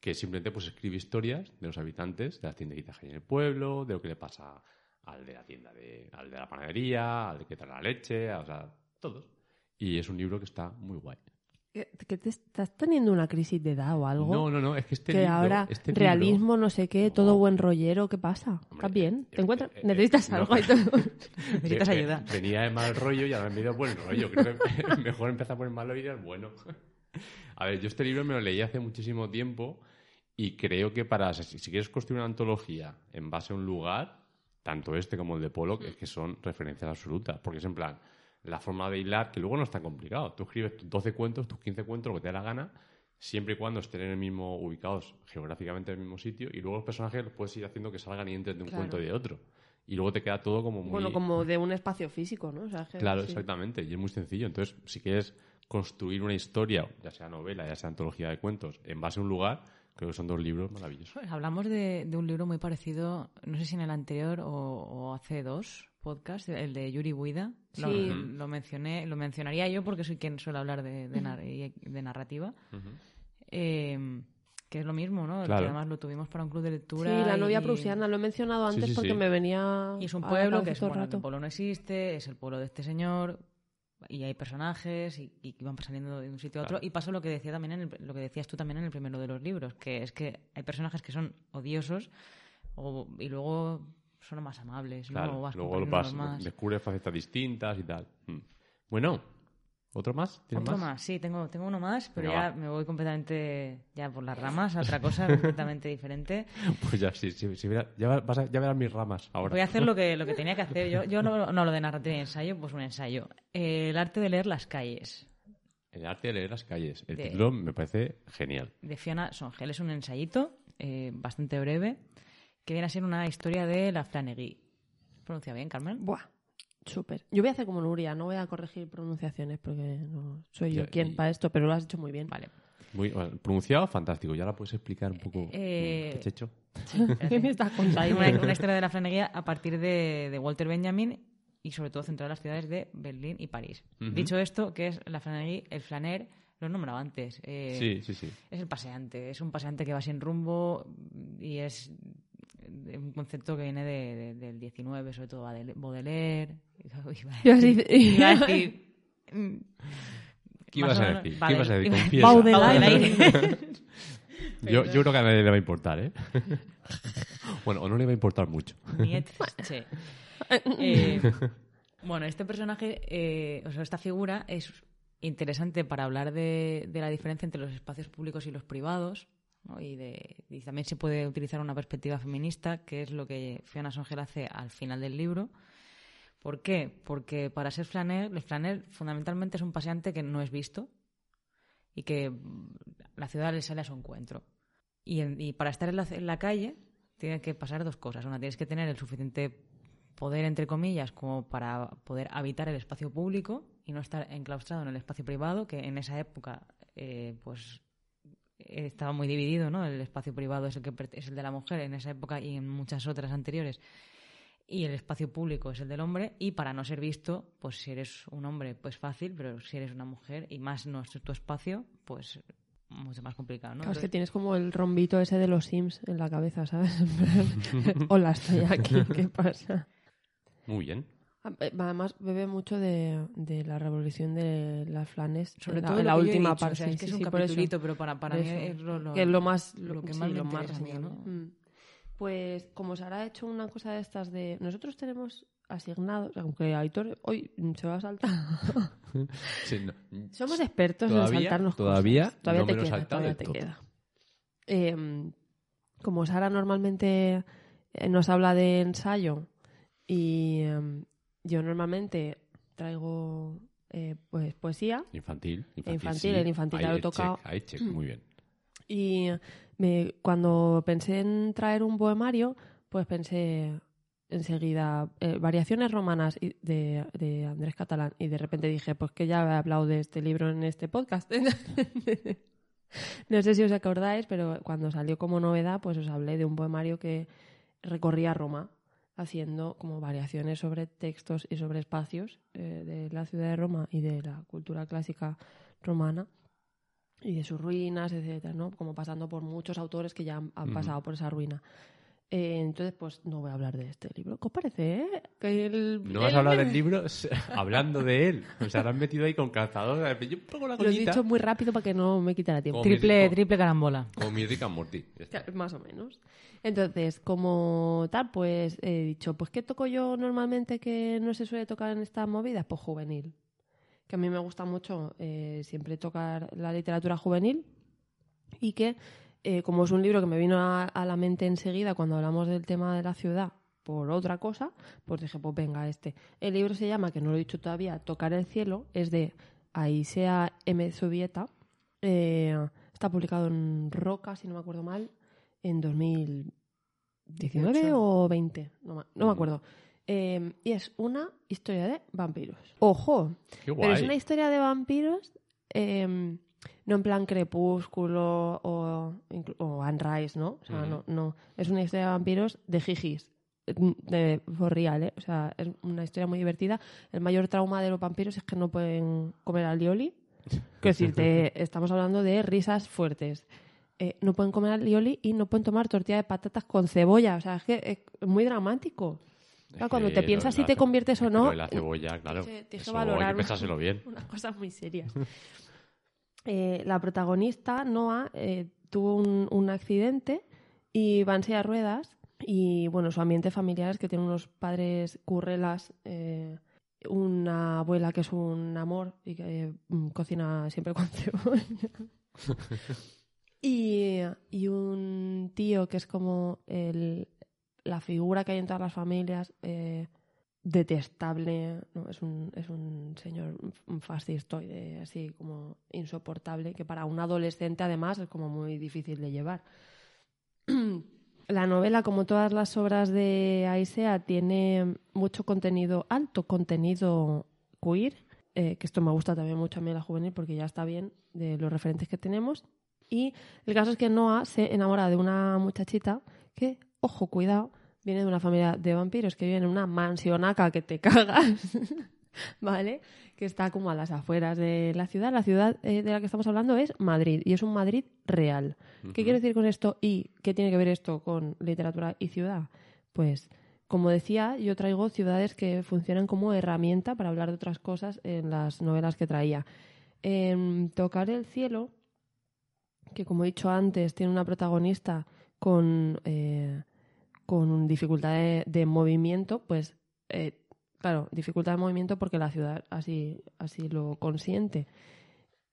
que simplemente pues escribe historias de los habitantes de las tienditas que hay en el pueblo, de lo que le pasa al de la tienda, de, al de la panadería, al de que trae la leche, sea, todos. Y es un libro que está muy guay. ¿Que te estás teniendo una crisis de edad o algo? No, no, no, es que este que libro... ahora este libro- realismo, no sé qué, No. todo buen rollero, ¿qué pasa? ¿Estás bien? eh, ¿Te encuentras? eh, eh, ¿Necesitas no. algo? y todo? Necesitas ayuda. Venía de mal rollo y ahora me he ido buen rollo. Creo que mejor empezar por el malo y ir al bueno. A ver, yo este libro me lo leí hace muchísimo tiempo y creo que para si, si quieres construir una antología en base a un lugar, tanto este como el de Pollock, es que son referencias absolutas. Porque es en plan, la forma de hilar, que luego no es tan complicado. Tú escribes tus 12 cuentos, tus 15 cuentos, lo que te dé la gana, siempre y cuando estén en el mismo, ubicados geográficamente en el mismo sitio, y luego los personajes los puedes ir haciendo que salgan y entren de un Claro. cuento y de otro. Y luego te queda todo como muy... Bueno, como de un espacio físico, ¿no? O sea, que- Claro, sí. exactamente, y es muy sencillo. Entonces, si quieres construir una historia, ya sea novela, ya sea antología de cuentos, en base a un lugar, creo que son dos libros maravillosos. Pues hablamos de, de un libro muy parecido, no sé si en el anterior o, o hace dos podcasts, el de Yuri Buida. Lo, Sí. lo mencioné, lo mencionaría yo porque soy quien suele hablar de, de, nar- y- de narrativa. Eh, que es lo mismo, ¿no? Claro. Que además lo tuvimos para un club de Sí, lectura. la novia y- prusiana, lo he mencionado Sí, antes sí, porque sí. me venía. Y es un pueblo que es, bueno, el pueblo no existe, es el pueblo de este señor y hay personajes y, y van saliendo de un sitio a otro Claro. y pasa lo que decía también en el- lo que decías tú también en el primero de los libros que es que hay personajes que son odiosos o- y luego son más amables. Claro, O vas luego vas, más. descubres facetas distintas y tal. Mm. Bueno, ¿otro más? ¿Tienes otro más? más? sí tengo tengo uno más pero Venga, ya va. me voy completamente ya por las ramas a otra cosa completamente diferente Pues ya, sí, sí, sí, ya, vas a- ya verás mis ramas ahora. Voy a hacer lo que, lo que tenía que hacer. Yo, yo no, no lo de narrativa y ensayo, pues un ensayo. Eh, el arte de leer las calles, El arte de leer las calles. El De- título me parece genial. de Fiona Songel. Es un ensayito eh, bastante breve que viene a ser una historia de la Flannery. ¿Pronuncia bien, Carmen? Buah, súper. Yo voy a hacer como Nuria, no voy a corregir pronunciaciones porque no soy yo Ya, quien y- para esto, pero lo has hecho muy bien. Vale. Muy bueno, pronunciado, fantástico. Ya la puedes explicar un poco. Eh, ¿Qué has hecho? ¿Qué me estás contando? Una, una historia de la Flannery a partir de, de Walter Benjamin y sobre todo centrada en las ciudades de Berlín y París. Dicho esto, que es la Flannery, el flaner, lo he nombrado antes. eh, Sí, sí, sí. Es el paseante, es un paseante que va sin rumbo y es un concepto que viene de- de- del 19, sobre todo Baudelaire- Baudelaire. Iba a decir- iba a decir, mm, ¿Qué ibas a decir? ¿Qué ibas a decir? Confiesa. Baudelaire. Yo, yo creo que a nadie le va a importar, ¿eh? bueno, o no le va a importar mucho. Nietzsche. Eh, bueno, este personaje, eh, o sea, esta figura es interesante para hablar de, de la diferencia entre los espacios públicos y los privados. ¿no? Y, de, y también se puede utilizar una perspectiva feminista, que es lo que Fiona Songel hace al final del libro. ¿Por qué? Porque para ser flaner, el flaner fundamentalmente es un paseante que no es visto y que mm, la ciudad le sale a su encuentro. Y, en- y para estar en la, en la calle tiene que pasar dos cosas. Una, tienes que tener el suficiente poder, entre comillas, como para poder habitar el espacio público y no estar enclaustrado en el espacio privado, que en esa época eh, pues estaba muy dividido, ¿no? El espacio privado es el que es el de la mujer en esa época y en muchas otras anteriores y el espacio público es el del hombre y para no ser visto, pues si eres un hombre, pues fácil, pero si eres una mujer y más no es tu espacio, pues mucho más complicado, ¿no? Claro, es que tienes como el rombito ese de los Sims en la cabeza, ¿sabes? Hola, estoy aquí, ¿qué pasa? Muy bien. Además, bebe mucho de, de la revolución de las flanes. sobre la, todo en la última dicho, parte. o sea, es que sí, es un sí, por eso. capitulito, pero para, para mí es lo, lo- que es lo más, lo que sí, más me lo más interesa a mí, reseñable. ¿no? Mm. Pues como Sara ha hecho una cosa de estas de... Nosotros tenemos asignados, aunque Aitor hoy se va a saltar. Sí, no. Somos expertos Todavía- en saltarnos todavía cosas. Todavía no te queda, todavía te queda. Eh, como Sara normalmente eh, nos habla de ensayo y eh, yo normalmente traigo eh, pues poesía Infantil. Infantil, Infantil, sí. el infantil ya lo he check, tocado. ahí check, muy bien. y me, cuando pensé en traer un poemario, pues pensé enseguida eh, variaciones romanas de Andrés Catalán. Y de repente dije pues que ya he hablado de este libro en este podcast no sé si os acordáis pero cuando salió como novedad pues os hablé de un poemario que recorría Roma haciendo como variaciones sobre textos y sobre espacios eh, de la ciudad de Roma y de la cultura clásica romana y de sus ruinas, etcétera, ¿no? Como pasando por muchos autores que ya han, pasado por esa ruina. Eh, entonces, pues no voy a hablar de este libro. ¿Qué os parece? eh? Que el- No vas el- a hablar del libro hablando de él. O sea, lo han metido ahí con calzador. Yo pongo la Lo he dicho muy rápido para que no me quitara tiempo. Como Triple, rico. triple carambola. Como mi Rick and Morty. Más o menos. Entonces, como tal, pues he dicho, pues ¿qué toco yo normalmente que no se suele tocar en estas movidas? Pues juvenil. Que a mí me gusta mucho eh, siempre tocar la literatura juvenil y que, eh, como es un libro que me vino a, a la mente enseguida cuando hablamos del tema de la ciudad por otra cosa, pues dije, pues venga, este. El libro se llama, que no lo he dicho todavía, Tocar el cielo, es de Aisea M. Zubieta. Eh, está publicado en Roca, si no me acuerdo mal, en 2019 18. o 20, no, ma- no me acuerdo. Eh, y es una historia de vampiros. Ojo, Qué guay. pero es una historia de vampiros, eh, no en plan crepúsculo o, o Anne Rice, ¿no? O sea, no, no. Es una historia de vampiros de jijis. De for real, ¿eh? O sea, es una historia muy divertida. El mayor trauma de los vampiros es que no pueden comer alioli. Quiero decir, te- estamos hablando de risas fuertes. Eh, no pueden comer alioli y no pueden tomar tortilla de patatas con cebolla. O sea, es que es muy dramático. Es cuando que te piensas lo si te conviertes o que no, la cebolla, claro. Tienes que- tienes que Eso hay valorar que pensárselo bien. unas cosas muy serias. Eh, la protagonista, Noah, eh, tuvo un, un accidente y va en silla de ruedas. Y bueno, su ambiente familiar es que tiene unos padres currelas, eh, una abuela que es un amor y que cocina siempre con cebolla. y, y un tío que es como el, la figura que hay en todas las familias. eh, detestable, ¿no? es, un, es un señor un fascistoide, así como insoportable, que para un adolescente además es como muy difícil de llevar. La novela, como todas las obras de Aisea, tiene mucho contenido, alto contenido queer, eh, que esto me gusta también mucho a mí la juvenil porque ya está bien de los referentes que tenemos. Y el caso es que Noah se enamora de una muchachita que, ojo, cuidado, viene de una familia de vampiros que vive en una mansionaca que te cagas, ¿vale? Que está como a las afueras de la ciudad. La ciudad eh, de la que estamos hablando es Madrid y es un Madrid real. ¿Qué quiero decir con esto y qué tiene que ver esto con literatura y ciudad? Pues, como decía, yo traigo ciudades que funcionan como herramienta para hablar de otras cosas en las novelas que traía. En Tocar el cielo, que como he dicho antes, tiene una protagonista con, eh, con dificultad de, de movimiento, pues eh, claro, dificultad de movimiento porque la ciudad así, así lo consiente.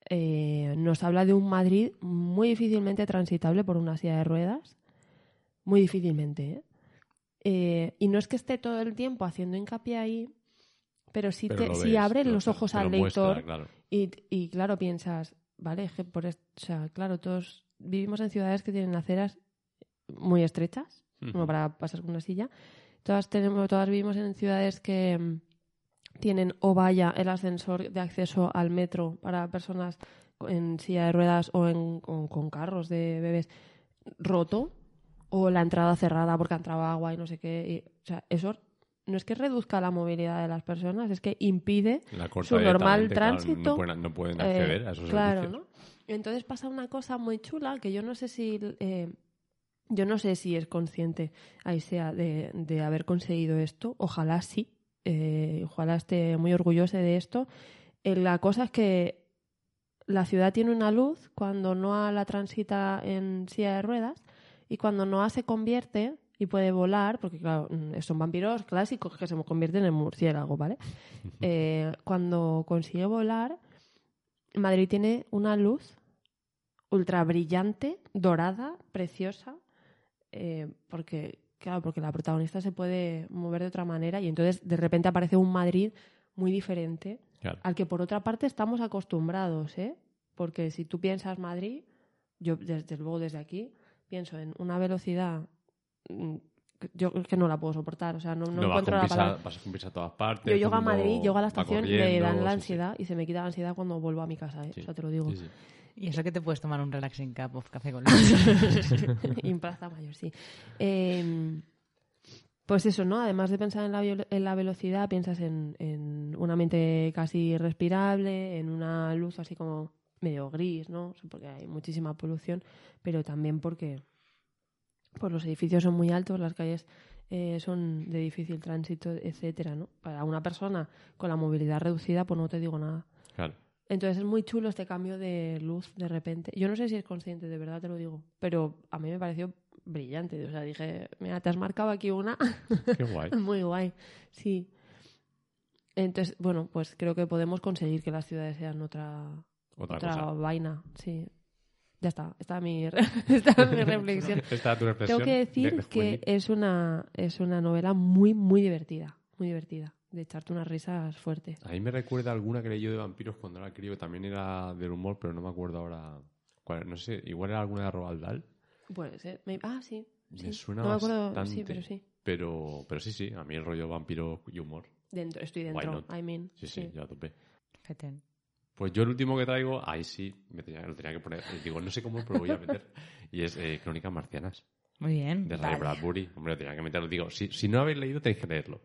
Eh, nos habla de un Madrid muy difícilmente transitable por una silla de ruedas, muy difícilmente. ¿eh? Eh, y no es que esté todo el tiempo haciendo hincapié ahí, pero sí, Pero te, lo sí ves, abre lo- los ojos al muestra, lector claro. y, y claro, piensas, vale, por o sea, claro, todos vivimos en ciudades que tienen aceras muy estrechas, como Ujú. para pasar con una silla. Todas tenemos, todas vivimos en ciudades que mm, tienen o vaya el ascensor de acceso al metro para personas en silla de ruedas o en, con, con carros de bebés roto o la entrada cerrada porque ha entrado agua y no sé qué. y, o sea, eso no es que reduzca la movilidad de las personas, es que impide su normal claro, tránsito. no, pueden, no pueden eh, acceder a esos claro, servicios. ¿no? Entonces pasa una cosa muy chula que yo no sé si eh, yo no sé si es consciente Aisea de, de haber conseguido esto. Ojalá sí. eh, ojalá esté muy orgullosa de esto. Eh, la cosa es que la ciudad tiene una luz cuando Noah la transita en silla de ruedas y cuando Noah se convierte y puede volar, porque claro, mm, son vampiros clásicos que se convierten en murciélago, ¿vale? Eh, cuando consigue volar, Madrid tiene una luz ultra brillante, dorada, preciosa, eh, porque claro, porque la protagonista se puede mover de otra manera y entonces de repente aparece un Madrid muy diferente Claro. al que por otra parte estamos acostumbrados, ¿eh? Porque si tú piensas Madrid, yo desde luego desde aquí pienso en una velocidad mm, que yo es que no la puedo soportar, o sea, no, no, No, vas, encuentro con la palabra. vas prisa a todas partes. Yo llego a Madrid, llego a la estación, me dan la sí, sí. ansiedad y se me quita la ansiedad cuando vuelvo a mi casa, ¿eh? Sí, O sea, te lo digo. Y eso que te puedes tomar un relaxing cup of café con leche. en Plaza Mayor, sí. Eh, Pues eso, ¿no? Además de pensar en la, viol- en la velocidad, piensas en, en un ambiente casi respirable, en una luz así como medio gris, ¿no? Porque hay muchísima polución, pero también porque pues los edificios son muy altos, las calles eh, son de difícil tránsito, etcétera, ¿no? Para una persona con la movilidad reducida, pues no te digo nada. Claro. Entonces es muy chulo este cambio de luz de repente. Yo no sé si es consciente, de verdad te lo digo, pero a mí me pareció brillante. O sea, dije, mira, te has marcado aquí una Qué guay. muy guay. Sí. Entonces, bueno, pues creo que podemos conseguir que las ciudades sean otra, Otra, vaina. Sí. Ya está, esta es mi, re- esta es mi reflexión. Esta es tu reflexión. Tengo que decir de- de que es una, es una novela muy, muy divertida. Muy divertida. De echarte unas risas fuertes. A mí me recuerda alguna que leí yo de vampiros cuando era crío, también era del humor, pero no me acuerdo ahora. cuál- no sé, igual era alguna de Roald Dahl. Puede ser. Me- Ah, sí. Me sí. suena no me acuerdo, bastante. sí, pero sí. Pero, pero sí, sí, a mí el rollo vampiro y humor. Dentro, estoy dentro. I mean. Sí, sí, yo a tope. Feten. Pues yo el último que traigo, ahí sí, me tenía, lo tenía que poner. Digo, no sé cómo, pero lo voy a meter. Y es eh, Crónicas Marcianas, Muy bien. de Ray Vale. Bradbury. Hombre, lo tenía que meterlo. Digo, si, si no habéis leído, tenéis que leerlo.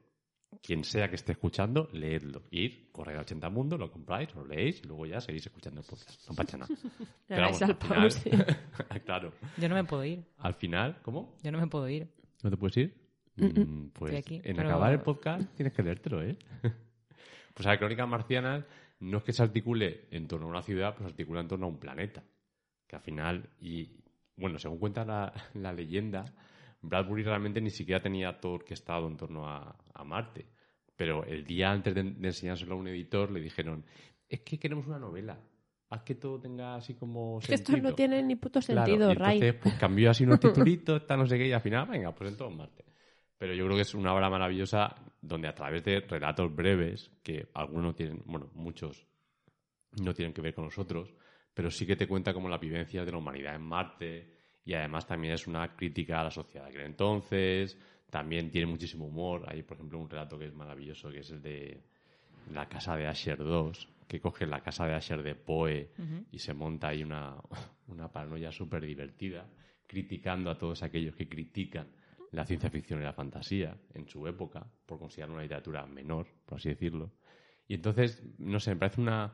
Quien sea que esté escuchando, leedlo. Ir, correr a 80 Mundo, lo compráis, lo leéis y luego ya seguís escuchando el podcast. No pasa nada. Pero vamos, al final, claro. Yo no me puedo ir. Al final, ¿cómo? Yo no me puedo ir. ¿No te puedes ir? Mm, pues aquí, en pero- acabar el podcast tienes que leértelo, ¿eh? pues a ver, Crónicas Marcianas no es que se articule en torno a una ciudad, pues se articula en torno a un planeta. Que al final, y bueno, según cuenta la, la leyenda, Bradbury realmente ni siquiera tenía todo orquestado en torno a, a Marte. Pero el día antes de, de enseñárselo a un editor le dijeron, es que queremos una novela. Haz que todo tenga así como Es que esto sentido". no tiene ni puto Claro, sentido, y Ray. entonces pues, cambió así unos titulitos, tal, no sé qué, y al final, venga, pues en todo Marte. Pero yo creo que es una obra maravillosa donde a través de relatos breves, que algunos tienen, bueno, muchos no tienen que ver con nosotros, pero sí que te cuenta como la vivencia de la humanidad en Marte y además también es una crítica a la sociedad de aquel entonces, también tiene muchísimo humor. Hay, por ejemplo, un relato que es maravilloso, que es el de la casa de Asher 2, que coge la casa de Asher de Poe y se monta ahí una, una paranoia súper divertida, criticando a todos aquellos que critican la ciencia ficción y la fantasía en su época, por considerar una literatura menor, por así decirlo. Y entonces, no sé, me parece una,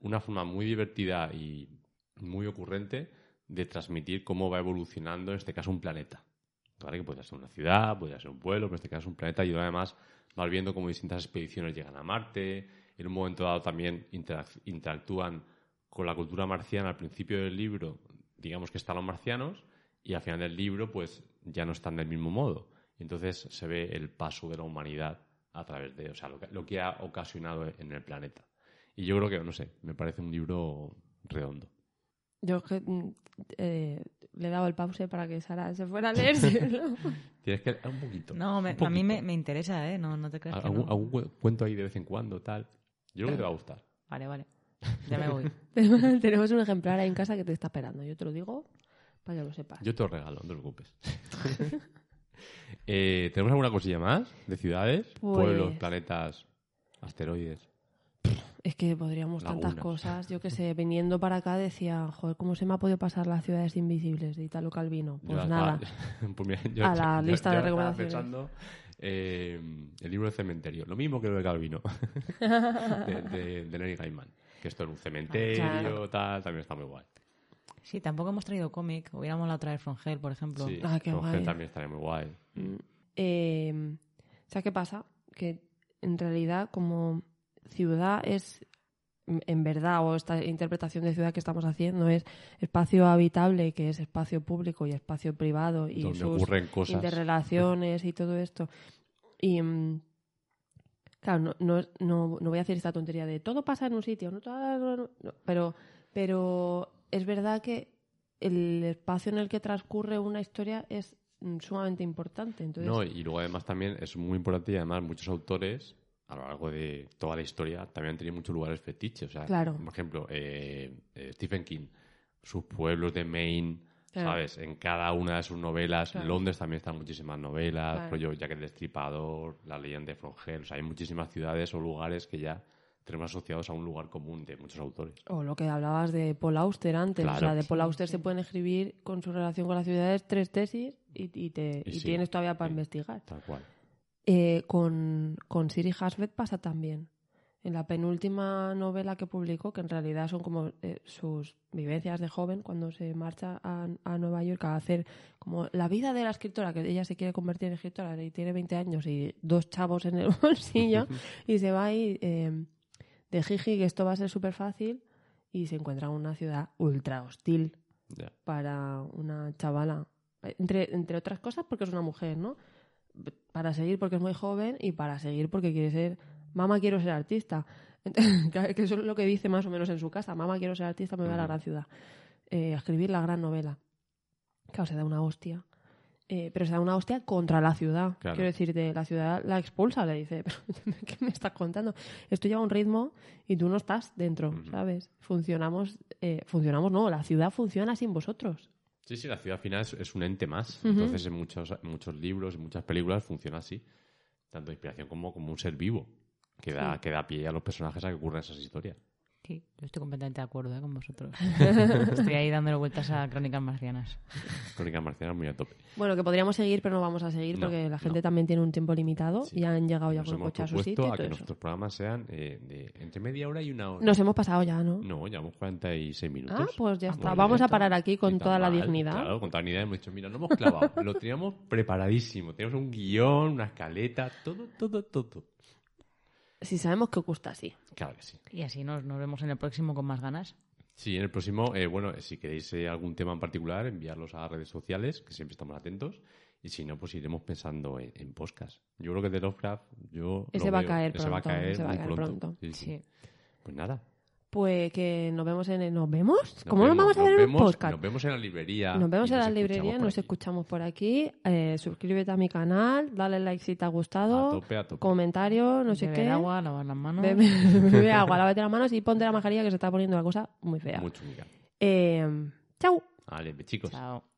una forma muy divertida y muy ocurrente de transmitir cómo va evolucionando, en este caso, un planeta. ¿Vale? Que podría ser una ciudad, podría ser un pueblo, pero en este caso es un planeta. Y además vas viendo cómo distintas expediciones llegan a Marte. En un momento dado también interac- interactúan con la cultura marciana. Al principio del libro, digamos que están los marcianos, y al final del libro, pues ya no están del mismo modo. Entonces se ve el paso de la humanidad a través de, o sea, lo que ha ocasionado en el planeta. Y yo creo que, no sé, me parece un libro redondo. Yo es que, mm, eh, le he dado el pause para que Sara se fuera a leérselo. Tienes que un poquito. No, me- un a mí me, me interesa, ¿eh? No, no te creas que algún, no. algún cu- cuento ahí de vez en cuando, tal. Yo creo que te va a gustar. Vale, vale. Ya me voy. Tenemos un ejemplar ahí en casa que te está esperando. Yo te lo digo para que lo sepas. Yo te lo regalo, no te preocupes. Eh, ¿Tenemos alguna cosilla más de ciudades? Pues- Pueblos, planetas, asteroides. Es que podríamos tantas cosas. Yo que sé, viniendo para acá decía, joder, ¿cómo se me ha podido pasar las ciudades invisibles de Italo Calvino? Yo Pues estaba- nada. pues mira, yo- A la yo- lista yo de estaba recomendaciones. pensando, eh, el libro del cementerio. Lo mismo que lo de Calvino. de, de, de Gaiman. Que esto en un cementerio, Claro. tal, también está muy guay. Sí, tampoco hemos traído cómic. Hubiéramos la otra vez From Hell, por ejemplo. Sí, Ah, qué Con guay. También estaría muy guay. Eh, ¿Sabes qué pasa? Que en realidad como ciudad es, en verdad, o esta interpretación de ciudad que estamos haciendo es espacio habitable, que es espacio público y espacio privado y Donde sus ocurren cosas. interrelaciones y todo esto. Y mm, claro, no, no, no, no voy a hacer esta tontería de todo pasa en un sitio, no, Todo- pero, pero es verdad que el espacio en el que transcurre una historia es mm, sumamente importante. Entonces, No, y luego además también es muy importante y además muchos autores a lo largo de toda la historia también han tenido muchos lugares fetiches. O sea, Claro. por ejemplo, eh, eh, Stephen King, sus pueblos de Maine, Claro. ¿sabes? En cada una de sus novelas, Claro. Londres también están muchísimas novelas, Claro. rollo Jack el Destripador, La leyenda de Frongel, o sea, hay muchísimas ciudades o lugares que ya tenemos asociados a un lugar común de muchos autores. O lo que hablabas de Paul Auster antes. Claro. O sea, de Paul Auster se pueden escribir con su relación con las ciudades tres tesis y, y te, Y y sí, tienes todavía para sí. investigar. Tal cual. Eh, con, con Siri Hasbeth pasa también. En la penúltima novela que publicó, que en realidad son como eh, sus vivencias de joven, cuando se marcha a, a Nueva York a hacer como la vida de la escritora, que ella se quiere convertir en escritora y tiene 20 años y dos chavos en el bolsillo, y se va ahí eh, de jiji, que esto va a ser súper fácil, y se encuentra en una ciudad ultra hostil para una chavala. Entre, entre otras cosas porque es una mujer, ¿no? Para seguir porque es muy joven y para seguir porque quiere ser, mamá quiero ser artista. Entonces, que eso es lo que dice más o menos en su casa, mamá quiero ser artista, me voy a la gran ciudad. Eh, a escribir la gran novela. Claro, se da una hostia. Eh, pero se da una hostia contra la ciudad. Claro. Quiero decir, de la ciudad la expulsa, le dice, "¿Pero ¿qué me estás contando? Esto lleva un ritmo y tú no estás dentro. ¿sabes? Funcionamos, eh, funcionamos, no, la ciudad funciona sin vosotros. Sí, sí, la ciudad al final es, es un ente más. Entonces, en muchos, en muchos libros, en muchas películas, funciona así. Tanto de inspiración como como un ser vivo. Que da, Sí. que da pie a los personajes a que ocurran esas historias. Sí, yo estoy completamente de acuerdo ¿eh? con vosotros. estoy ahí dándole vueltas a Crónicas Marcianas. Crónica marciana muy a tope. Bueno, que podríamos seguir, pero no vamos a seguir No, porque la gente no. también tiene un tiempo limitado Sí. y han llegado ya Nos con el coche a su sitio. y a que eso. nuestros programas sean eh, de entre media hora y una hora. Nos hemos pasado ya, ¿no? No, llevamos 46 minutos. Ah, pues ya Ah, está. muy Vamos a parar aquí con toda la dignidad. Claro, con toda la dignidad hemos dicho, mira, no hemos clavado, lo teníamos preparadísimo. Teníamos un guion, una escaleta, todo, todo, todo. Si sabemos que os gusta así. Claro que sí. Y así nos, nos vemos en el próximo con más ganas. Sí, en el próximo, eh, bueno, si queréis eh, algún tema en particular, enviarlos a redes sociales, que siempre estamos atentos. Y si no, pues iremos pensando en, en podcast. Yo creo que de Lovecraft, yo. Ese lo va a caer Ese va a pronto, caer ese va a muy caer pronto. Sí, sí. Sí. Pues nada. Pues que nos vemos en el... ¿Nos vemos? nos ¿Cómo nos vamos a ver en el podcast? Nos vemos en la librería. Nos vemos en la librería, nos aquí. escuchamos por aquí. Eh, suscríbete a mi canal, dale like si te ha A gustado. tope, a tope. Comentario, no sé Beber qué. agua, lavar las manos. Bebe, bebe agua, lávate las manos y ponte la mascarilla que se está poniendo la cosa muy fea. Mucho, Mica. Eh, chao. Vale, chicos. Chao.